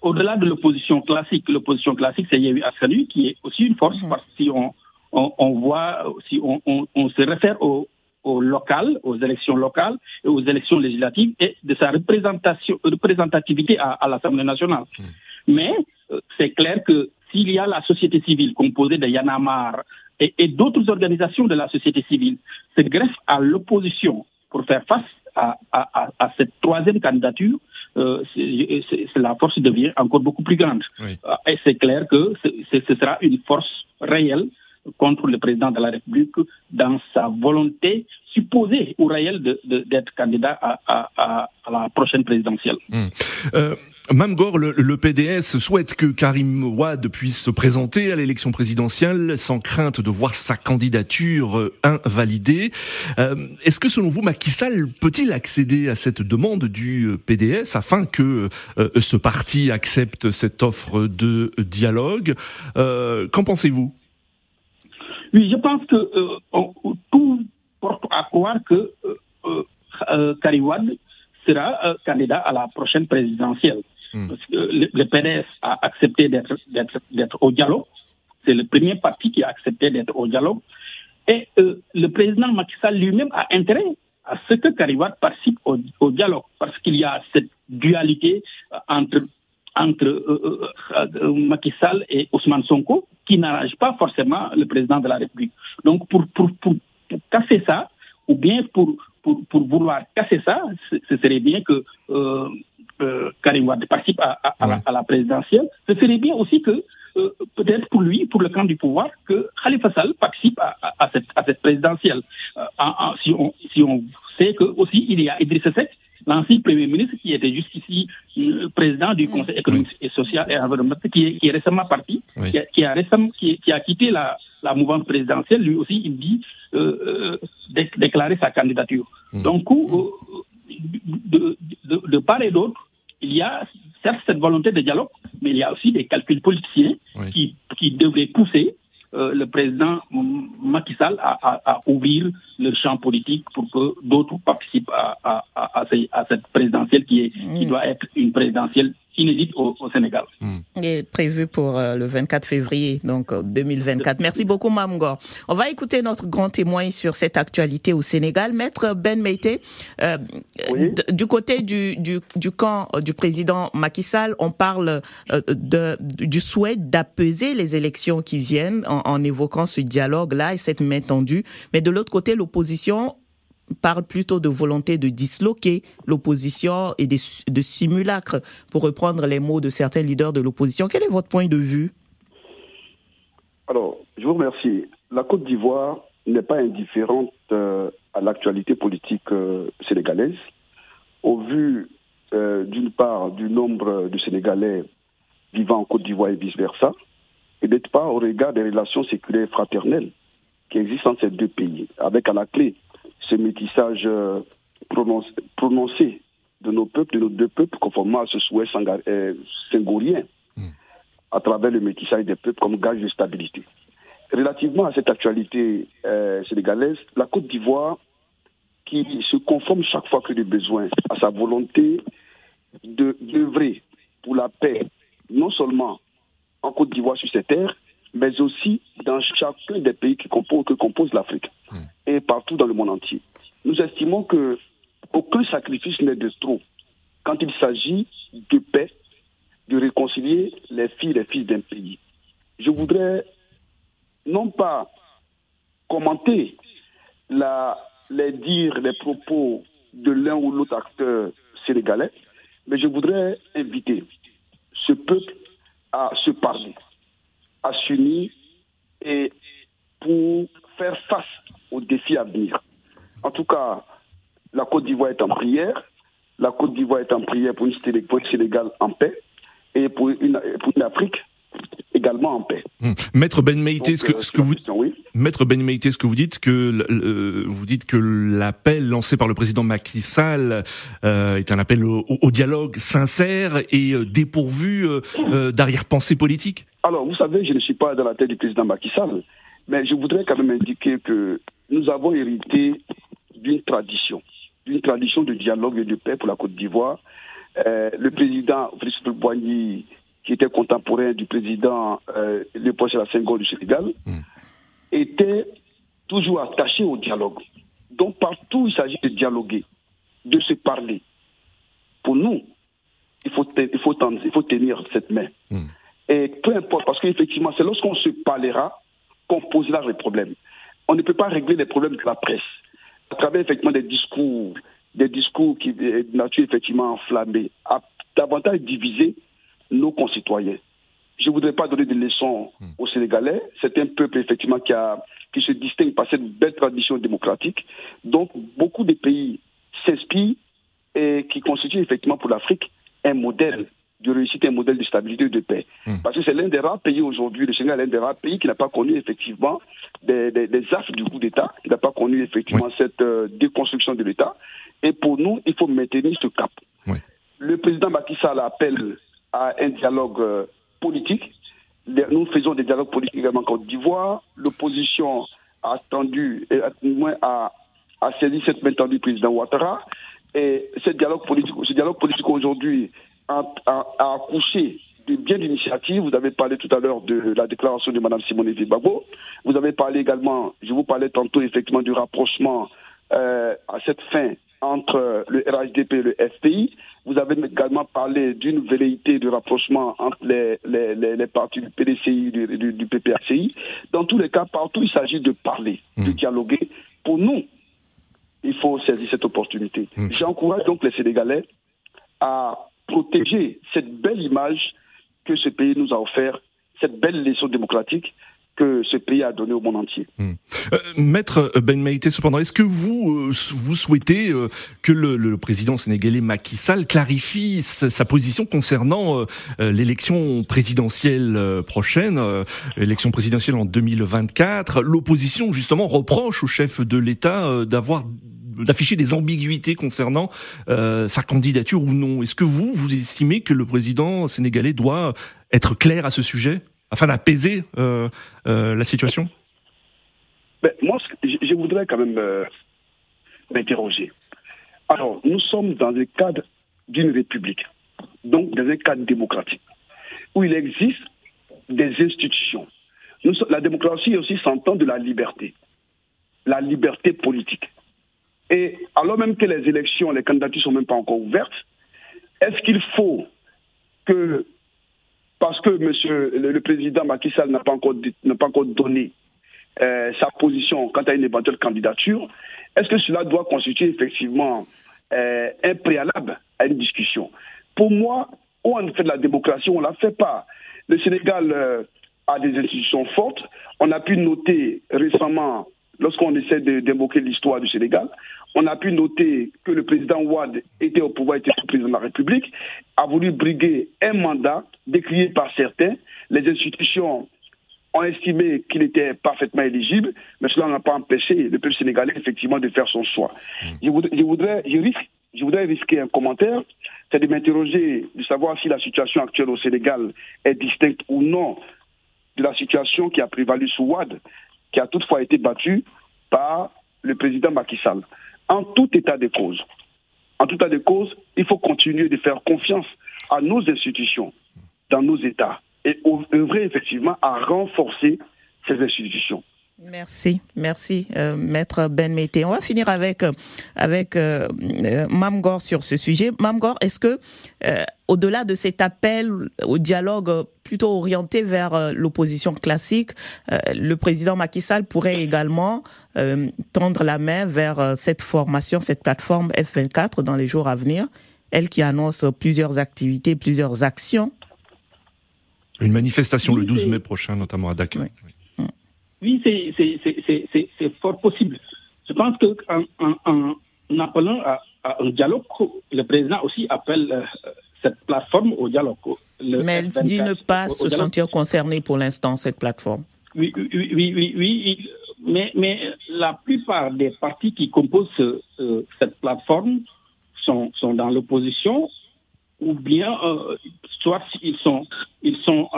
au-delà de l'opposition classique, l'opposition classique, c'est Yehu Askanui qui est aussi une force parce que si on, on, on voit, si on, on, on se réfère au, au local, aux élections locales et aux élections législatives et de sa représentation, représentativité à, à l'Assemblée nationale. Mais euh, c'est clair que s'il y a la société civile composée de Yanamar et, et d'autres organisations de la société civile se greffent à l'opposition pour faire face à, à, à, à cette troisième candidature, euh, la force devient encore beaucoup plus grande. Oui. Euh, Et c'est clair que ce, sera une force réelle contre le président de la République dans sa volonté supposée ou réelle d'être candidat à, à- à- à la prochaine présidentielle. Euh, Mamgor, le, le PDS souhaite que Karim Ouad puisse se présenter à l'élection présidentielle sans crainte de voir sa candidature euh, invalidée. Euh, Est-ce que selon vous, Macky Sall peut-il accéder à cette demande du euh, PDS afin que ce parti accepte cette offre de dialogue? Qu'en pensez-vous? Oui, je pense que tout porte à croire que Karim Wade sera candidat à la prochaine présidentielle. Que le, le PDS a accepté d'être au dialogue. C'est le premier parti qui a accepté d'être au dialogue. Et euh, le président Macky Sall lui-même a intérêt à ce que Karim Wade participe au, dialogue, parce qu'il y a cette dualité euh, entre entre euh, Macky Sall et Ousmane Sonko qui n'arrange pas forcément le président de la République. Donc pour, casser ça, ou bien pour, vouloir casser ça, ce, serait bien que euh, Karim Wade participe à, à, à, la, à la présidentielle. Ce serait bien aussi que, euh, peut-être pour lui, pour le camp du pouvoir, que Khalifa Sall participe à, cette, présidentielle. Euh, en- si, on, si on sait que aussi il y a Idrissa Seck, l'ancien Premier ministre qui était jusqu'ici euh, président du Conseil économique et social et environnemental, qui est, qui est récemment parti, Oui. qui, a, qui, a récemment, qui, qui a quitté la, la mouvance présidentielle, lui aussi, il dit euh, euh, dé- déclarer sa candidature. Mm. Donc, de, de, de part et d'autre, il y a certes cette volonté de dialogue, mais il y a aussi des calculs politiciens Oui. qui, qui devraient pousser euh, le président Macky Sall à, à, à ouvrir le champ politique pour que d'autres participent à, à, à, à ces- à cette présidentielle qui, est, qui Mm. doit être une présidentielle inédite au, au Sénégal. est prévu pour euh, le 24 février, donc euh, 2024. Merci beaucoup, Mamgor. On va écouter notre grand témoin sur cette actualité au Sénégal, Maître Ben Meite. Euh, Oui. du côté du, du, du camp euh, du président Macky Sall, on parle euh, de, du souhait d'apaiser les élections qui viennent en, en évoquant ce dialogue-là et cette main tendue. Mais de l'autre côté, l'opposition parle plutôt de volonté de disloquer l'opposition et de, de simulacre, pour reprendre les mots de certains leaders de l'opposition. Quel est votre point de vue? Alors, je vous remercie. La Côte d'Ivoire n'est pas indifférente euh, à l'actualité politique euh, sénégalaise. Au vu, euh, d'une part, du nombre de Sénégalais vivant en Côte d'Ivoire et vice-versa, et d'autre part, au regard des relations séculaires fraternelles qui existent entre ces deux pays, avec à la clé ce métissage prononcé, de nos peuples, de nos deux peuples, conformément à ce souhait singorien, hmm. à travers le métissage des peuples comme gage de stabilité. Relativement à cette actualité euh, sénégalaise, la Côte d'Ivoire, qui se conforme chaque fois que des besoins à sa volonté d'œuvrer pour la paix, non seulement en Côte d'Ivoire sur ses terres, mais aussi dans chacun des pays qui composent, que compose l'Afrique hmm. et partout dans le monde entier. Nous estimons que aucun sacrifice n'est de trop quand il s'agit de paix, de réconcilier les filles et les fils d'un pays. Je voudrais non pas commenter la, les dires, les propos de l'un ou l'autre acteur sénégalais, mais je voudrais inviter ce peuple à se parler, à s'unir et pour faire face aux défis à venir. En tout cas, la Côte d'Ivoire est en prière. La Côte d'Ivoire est en prière pour une, Sénégal en paix et pour une, pour une Afrique également en paix. Hum. Maître Ben Meïté, ce que, ce que vous Maître Ben Meïté, ce que vous dites que vous dites que l'appel lancé par le président Macky Sall euh, est un appel au, dialogue sincère et euh, dépourvu euh, d'arrière-pensée politique? Alors, vous savez, je ne suis pas dans la tête du président Macky Sall, mais je voudrais quand même indiquer que nous avons hérité d'une tradition, d'une tradition de dialogue et de paix pour la Côte d'Ivoire. le président Félix Boigny qui était contemporain du président euh, Léopold Sédar Senghor du Sénégal, hmm. était toujours attaché au dialogue. Donc partout il s'agit de dialoguer, de se parler. Pour nous, il faut, il faut, il faut tenir cette main. Hmm. Et peu importe, parce qu'effectivement, c'est lorsqu'on se parlera qu'on posera les problèmes. On ne peut pas régler les problèmes de la presse à travers effectivement des discours, des discours qui de nature effectivement enflammée, à davantage diviser nos concitoyens. Je ne voudrais pas donner des leçons hmm. aux Sénégalais. C'est un peuple, effectivement, qui, a, qui se distingue par cette belle tradition démocratique. Donc, beaucoup de pays s'inspirent et qui constituent, effectivement, pour l'Afrique, un modèle de réussite, un modèle de stabilité et de paix. Hmm. Parce que c'est l'un des rares pays aujourd'hui, le Sénégal est l'un des rares pays qui n'a pas connu, effectivement, des, des, affres du coup d'État, qui n'a pas connu, effectivement, cette euh, déconstruction de l'État. Et pour nous, il faut maintenir ce cap. Le président Macky Sall appelle à un dialogue euh, politique. Nous faisons des dialogues politiques également en Côte d'Ivoire. L'opposition a attendu, moins a, a saisi cette main tendue du président Ouattara. Et ce dialogue politique, ce dialogue politique aujourd'hui a, accouché de bien d'initiatives. Vous avez parlé tout à l'heure de la déclaration de Mme Simone Babo. Vous avez parlé également, je vous parlais tantôt effectivement du rapprochement euh, à cette fin entre le RHDP et le FPI. Vous avez également parlé d'une velléité de rapprochement entre les, les, les, partis du PDCI et du, du, PPACI. Dans tous les cas, partout, il s'agit de parler, de hmm. dialoguer. Pour nous, il faut saisir cette opportunité. Hmm. J'encourage donc les Sénégalais à protéger cette belle image que ce pays nous a offert, cette belle leçon démocratique que ce pays a donné au monde entier. Hmm. Euh, Maître Ben Maïté, cependant, est-ce que vous, euh, vous souhaitez euh, que le, président sénégalais Macky Sall clarifie sa, position concernant l'élection présidentielle prochaine, l'élection présidentielle en 2024 L'opposition, justement, reproche au chef de l'État d'avoir d'afficher des ambiguïtés concernant sa candidature ou non. Est-ce que vous, vous estimez que le président sénégalais doit être clair à ce sujet afin d'apaiser euh, euh, la situation? Ben, Moi, je voudrais quand même euh, m'interroger. Alors, nous sommes dans le cadre d'une république, donc dans un cadre démocratique, où il existe des institutions. la démocratie aussi s'entend de la liberté, la liberté politique. Et alors même que les élections, les candidatures ne sont même pas encore ouvertes, est-ce qu'il faut que parce que monsieur, le, président Macky Sall n'a pas, encore, pas encore donné sa position quant à une éventuelle candidature, est-ce que cela doit constituer effectivement un préalable à une discussion? Pour moi, ou on fait de la démocratie, on ne la fait pas. Le Sénégal a des institutions fortes. On a pu noter récemment, lorsqu'on essaie d'évoquer l'histoire du Sénégal, on a pu noter que le président Ouad était au pouvoir, était le président de la République, a voulu briguer un mandat décrié par certains. Les institutions ont estimé qu'il était parfaitement éligible, mais cela n'a pas empêché le peuple sénégalais effectivement de faire son choix. Je, voudrais, je, voudrais, je, risque, je voudrais risquer un commentaire, c'est de m'interroger, de savoir si la situation actuelle au Sénégal est distincte ou non de la situation qui a prévalu sous Ouad, qui a toutefois été battue par le président Macky Sall. En tout état de cause, en tout état de cause, il faut continuer de faire confiance à nos institutions dans nos États et œuvrer effectivement à renforcer ces institutions. Merci, merci, euh, maître Ben Mété. On va finir avec euh, avec euh, euh, Mamgor sur ce sujet. Mamgor, est-ce que au-delà de cet appel au dialogue plutôt orienté vers l'opposition classique, le président Macky Sall pourrait également tendre la main vers cette formation, cette plateforme F24 dans les jours à venir, elle qui annonce plusieurs activités, plusieurs actions. Une manifestation le 12 mai prochain, notamment à Dakar. Oui, c'est fort possible. Je pense qu'en en, en, appelant à, un dialogue, le président aussi appelle euh, cette plateforme au dialogue. Mais elle dit ne pas se sentir concerné pour l'instant, cette plateforme. Oui, oui, oui, oui, oui. Mais, mais, la plupart des partis qui composent cette plateforme sont, sont dans l'opposition ou bien euh, soit ils sont, ils sont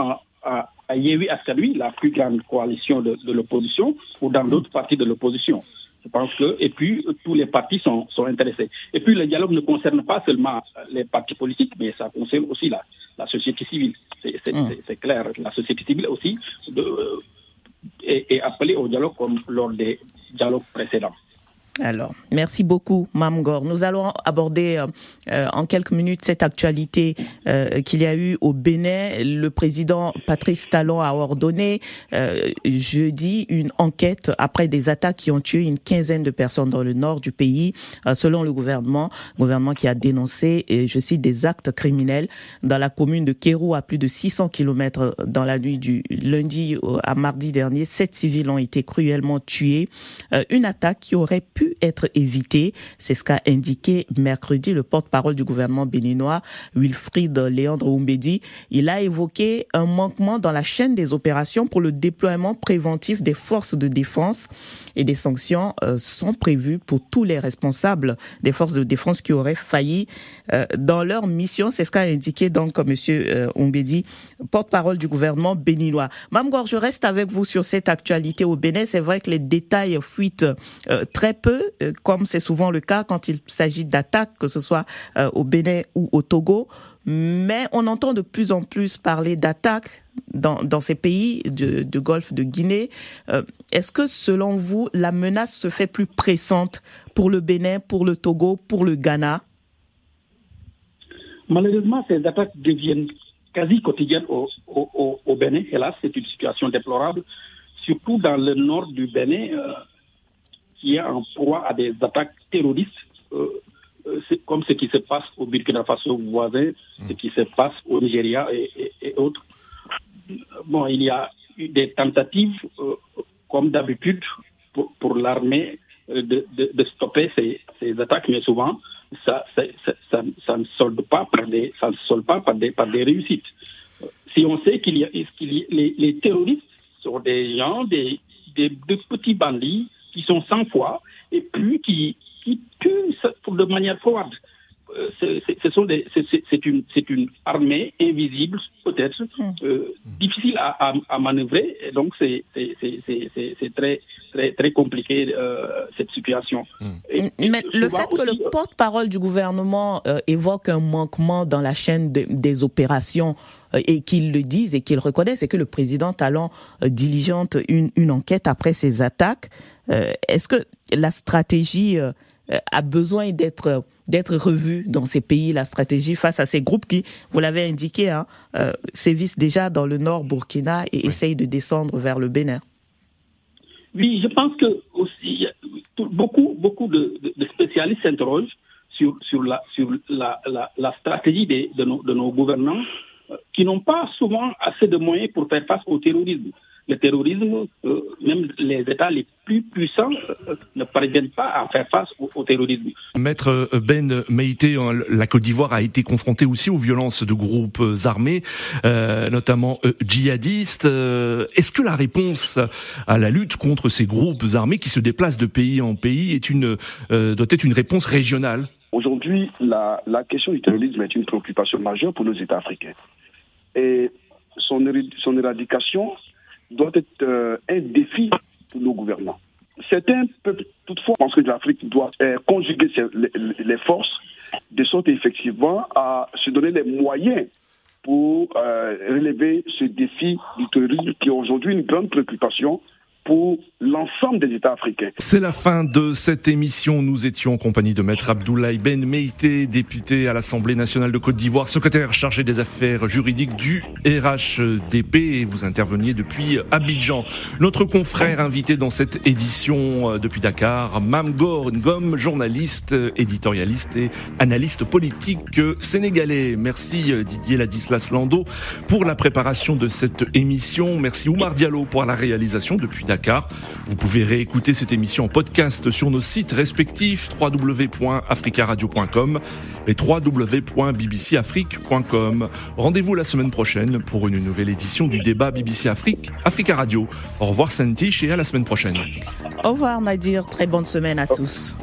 à, à Yewi la plus grande coalition de, l'opposition, ou dans d'autres partis de l'opposition. Je pense que, et puis, tous les partis sont, sont, intéressés. Et puis, le dialogue ne concerne pas seulement les partis politiques, mais ça concerne aussi la, la société civile. C'est mmh. clair. La société civile aussi de, euh, est, est appelée au dialogue comme lors des dialogues précédents. Alors, merci beaucoup, Mamgor. Nous allons aborder euh, euh, en quelques minutes cette actualité euh, qu'il y a eu au Bénin. Le président Patrice Talon a ordonné jeudi une enquête après des attaques qui ont tué une quinzaine de personnes dans le nord du pays, selon le gouvernement. gouvernement qui a dénoncé, et je cite, des actes criminels dans la commune de Kérou à plus de 600 kilomètres dans la nuit du lundi à mardi dernier. Sept civils ont été cruellement tués. une attaque qui aurait pu être évité. C'est ce qu'a indiqué mercredi le porte-parole du gouvernement béninois, Wilfried Léandre Oumbedi. Il a évoqué un manquement dans la chaîne des opérations pour le déploiement préventif des forces de défense et des sanctions euh, sont prévues pour tous les responsables des forces de défense qui auraient failli dans leur mission. C'est ce qu'a indiqué donc Monsieur Oumbedi, porte-parole du gouvernement béninois. Mamgor, je reste avec vous sur cette actualité au Bénin. C'est vrai que les détails fuitent euh, très peu euh, comme c'est souvent le cas quand il s'agit d'attaques, que ce soit euh, au Bénin ou au Togo. Mais on entend de plus en plus parler d'attaques dans, ces pays du Golfe de Guinée. Euh, est-ce que, selon vous, la menace se fait plus pressante pour le Bénin, pour le Togo, pour le Ghana? Malheureusement, ces attaques deviennent quasi quotidiennes au, au, au Bénin. Hélas, c'est une situation déplorable, surtout dans le nord du Bénin qui est en proie à des attaques terroristes, euh, euh comme ce qui se passe au Burkina Faso voisin, ce qui se passe au Nigeria et, autres. Bon, il y a eu des tentatives, euh, comme d'habitude, pour, l'armée euh, de, de, stopper ces, ces, attaques, mais souvent, ça, ça, ça, ne solde pas par des, ça ne solde pas par des, par des réussites. Si on sait qu'il y a, qu les, terroristes sont des gens, des, des, des petits bandits qui sont sans foi et puis qui, qui tuent de manière froide. Euh, c'est une, une armée invisible, peut-être, hmm. euh, difficile à, à, manœuvrer. Et donc, c'est très, très, très compliqué, euh, cette situation. Hmm. Mais le fait que le porte-parole du gouvernement évoque un manquement dans la chaîne des opérations, et qu'il le dise et qu'il reconnaisse, c'est que le président Talon diligente une, une enquête après ces attaques. Est-ce que la stratégie euh, a besoin d'être d'être revu dans ces pays, la stratégie face à ces groupes qui, vous l'avez indiqué, hein, euh, sévissent déjà dans le nord Burkina et essayent de descendre vers le Bénin. Oui, je pense que aussi beaucoup, beaucoup de, spécialistes s'interrogent sur, sur, la, sur la, la, stratégie de, de, nos, de nos gouvernants euh, qui n'ont pas souvent assez de moyens pour faire face au terrorisme le terrorisme, euh, même les États les plus puissants euh, ne parviennent pas à faire face au, terrorisme. Maître euh, Ben Meïté, la Côte d'Ivoire a été confrontée aussi aux violences de groupes armés, notamment djihadistes. Est-ce que la réponse à la lutte contre ces groupes armés qui se déplacent de pays en pays est une, doit être une réponse régionale? Aujourd'hui, la, la question du terrorisme est une préoccupation majeure pour nos États africains. Et son, son éradication doit être euh, un défi pour nos gouvernants. Certains peuvent toutefois penser que l'Afrique doit euh, conjuguer les, forces de sorte effectivement à se donner les moyens pour euh, relever ce défi du terrorisme qui est aujourd'hui une grande préoccupation pour l'ensemble des États africains. C'est la fin de cette émission. Nous étions en compagnie de Maître Abdoulaye Ben Meïté, député à l'Assemblée nationale de Côte d'Ivoire, secrétaire chargé des affaires juridiques du RHDP vous interveniez depuis Abidjan. Notre confrère invité dans cette édition euh, depuis Dakar, Mamgor Ngom, journaliste, euh, éditorialiste et analyste politique sénégalais. Merci euh, Didier Ladislas Lando pour la préparation de cette émission. Merci Oumar Diallo pour la réalisation depuis Dakar. Vous pouvez réécouter cette émission en podcast sur nos sites respectifs www.africaradio.com et www.bbcafrique.com. Rendez-vous la semaine prochaine pour une nouvelle édition du débat BBC Afrique, Africa Radio. Au revoir Santiche et à la semaine prochaine. Au revoir Nadir, très bonne semaine à tous.